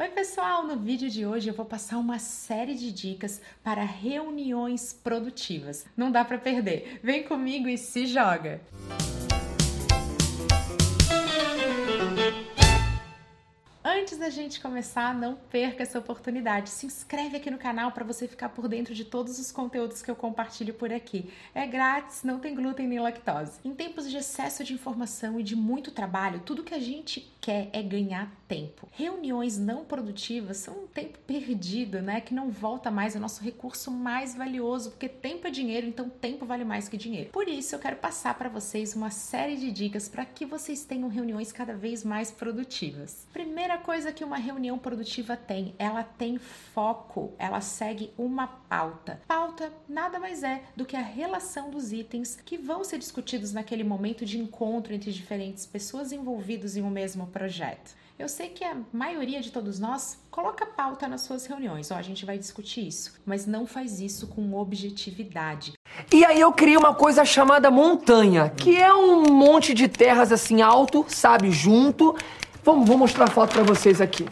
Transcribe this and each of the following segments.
Oi, pessoal! No vídeo de hoje eu vou passar uma série de dicas para reuniões produtivas. Não dá para perder. Vem comigo e se joga! Antes da gente começar, não perca essa oportunidade. Se inscreve aqui no canal para você ficar por dentro de todos os conteúdos que eu compartilho por aqui. É grátis, não tem glúten nem lactose. Em tempos de excesso de informação e de muito trabalho, tudo que a gente quer é ganhar tempo. Reuniões não produtivas são um tempo perdido, né? Que não volta mais, é o nosso recurso mais valioso, porque tempo é dinheiro, então tempo vale mais que dinheiro. Por isso, eu quero passar para vocês uma série de dicas para que vocês tenham reuniões cada vez mais produtivas. Primeira coisa que uma reunião produtiva tem, ela tem foco, ela segue uma pauta. Pauta nada mais é do que a relação dos itens que vão ser discutidos naquele momento de encontro entre diferentes pessoas envolvidas em um mesmo projeto. Eu sei que a maioria de todos nós coloca pauta nas suas reuniões, ó, a gente vai discutir isso, mas não faz isso com objetividade. E aí eu criei uma coisa chamada montanha, que é um monte de terras assim alto, sabe, junto, Vamos, vou mostrar a foto para vocês aqui.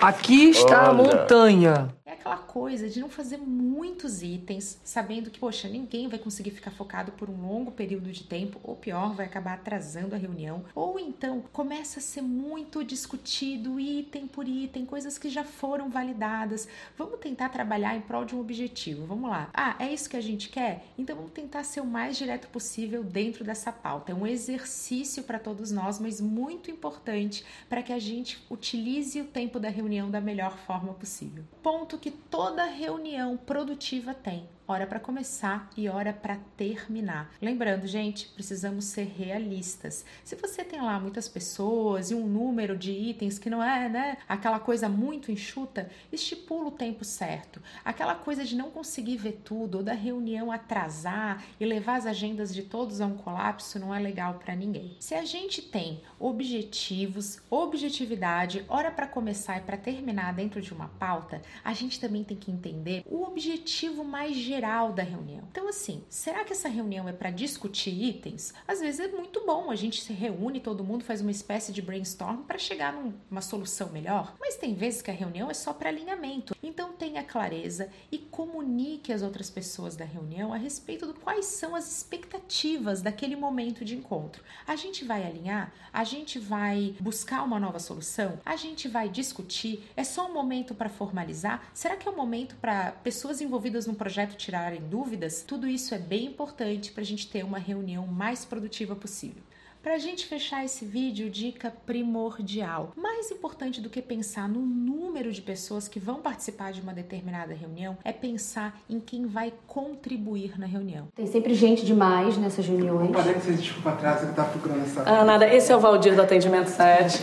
Aqui está Olha. a montanha aquela coisa de não fazer muitos itens, sabendo que, poxa, ninguém vai conseguir ficar focado por um longo período de tempo, ou pior, vai acabar atrasando a reunião. Ou então começa a ser muito discutido item por item, coisas que já foram validadas. Vamos tentar trabalhar em prol de um objetivo. Vamos lá. Ah, é isso que a gente quer? Então vamos tentar ser o mais direto possível dentro dessa pauta. É um exercício para todos nós, mas muito importante para que a gente utilize o tempo da reunião da melhor forma possível. Ponto que toda reunião produtiva tem hora para começar e hora para terminar. Lembrando, gente, precisamos ser realistas. Se você tem lá muitas pessoas e um número de itens que não é, né, aquela coisa muito enxuta, estipula o tempo certo. Aquela coisa de não conseguir ver tudo ou da reunião atrasar e levar as agendas de todos a um colapso não é legal para ninguém. Se a gente tem objetivos, objetividade, hora para começar e para terminar dentro de uma pauta, a gente também tem que entender o objetivo mais geral geral da reunião. Então, assim, será que essa reunião é para discutir itens? Às vezes é muito bom, a gente se reúne, todo mundo faz uma espécie de brainstorm para chegar numa solução melhor. Mas tem vezes que a reunião é só para alinhamento. Então, tenha clareza e comunique às outras pessoas da reunião a respeito de quais são as expectativas daquele momento de encontro. A gente vai alinhar? A gente vai buscar uma nova solução? A gente vai discutir? É só um momento para formalizar? Será que é um momento para pessoas envolvidas no projeto tirarem dúvidas, tudo isso é bem importante para a gente ter uma reunião mais produtiva possível. Para a gente fechar esse vídeo, dica primordial. Mais importante do que pensar no número de pessoas que vão participar de uma determinada reunião é pensar em quem vai contribuir na reunião. Tem sempre gente demais nessas reuniões. Não que vocês desculpa atrás, que tá procurando essa. Ah, nada. Esse é o Valdir do Atendimento 7.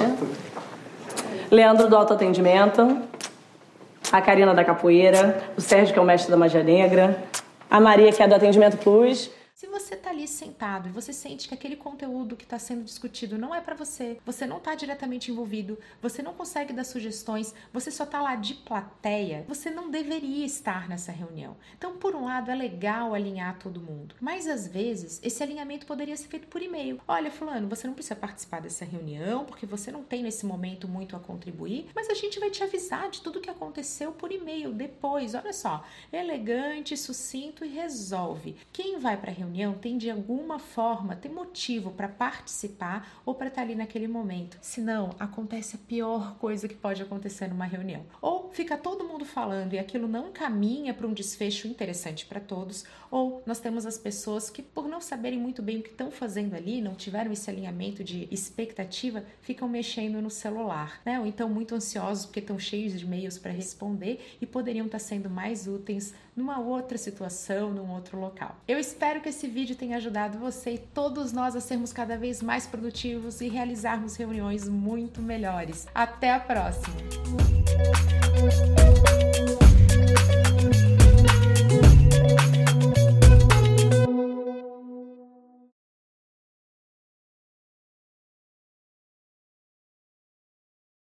Leandro do Autoatendimento a Karina da Capoeira, o Sérgio, que é o mestre da magia negra, a Maria, que é do Atendimento Plus, se você está ali sentado e você sente que aquele conteúdo que está sendo discutido não é para você, você não está diretamente envolvido, você não consegue dar sugestões, você só está lá de plateia, você não deveria estar nessa reunião. Então, por um lado, é legal alinhar todo mundo, mas às vezes esse alinhamento poderia ser feito por e-mail. Olha, fulano, você não precisa participar dessa reunião porque você não tem nesse momento muito a contribuir, mas a gente vai te avisar de tudo que aconteceu por e-mail depois. Olha só, elegante, sucinto e resolve. Quem vai para a reunião reunião tem de alguma forma, tem motivo para participar ou para estar tá ali naquele momento. Senão, acontece a pior coisa que pode acontecer numa reunião. Ou fica todo mundo falando e aquilo não caminha para um desfecho interessante para todos, ou nós temos as pessoas que, por não saberem muito bem o que estão fazendo ali, não tiveram esse alinhamento de expectativa, ficam mexendo no celular, né? Ou então muito ansiosos porque estão cheios de e-mails para responder e poderiam estar tá sendo mais úteis numa outra situação, num outro local. Eu espero que esse vídeo tenha ajudado você e todos nós a sermos cada vez mais produtivos e realizarmos reuniões muito melhores. Até a próxima! Bye.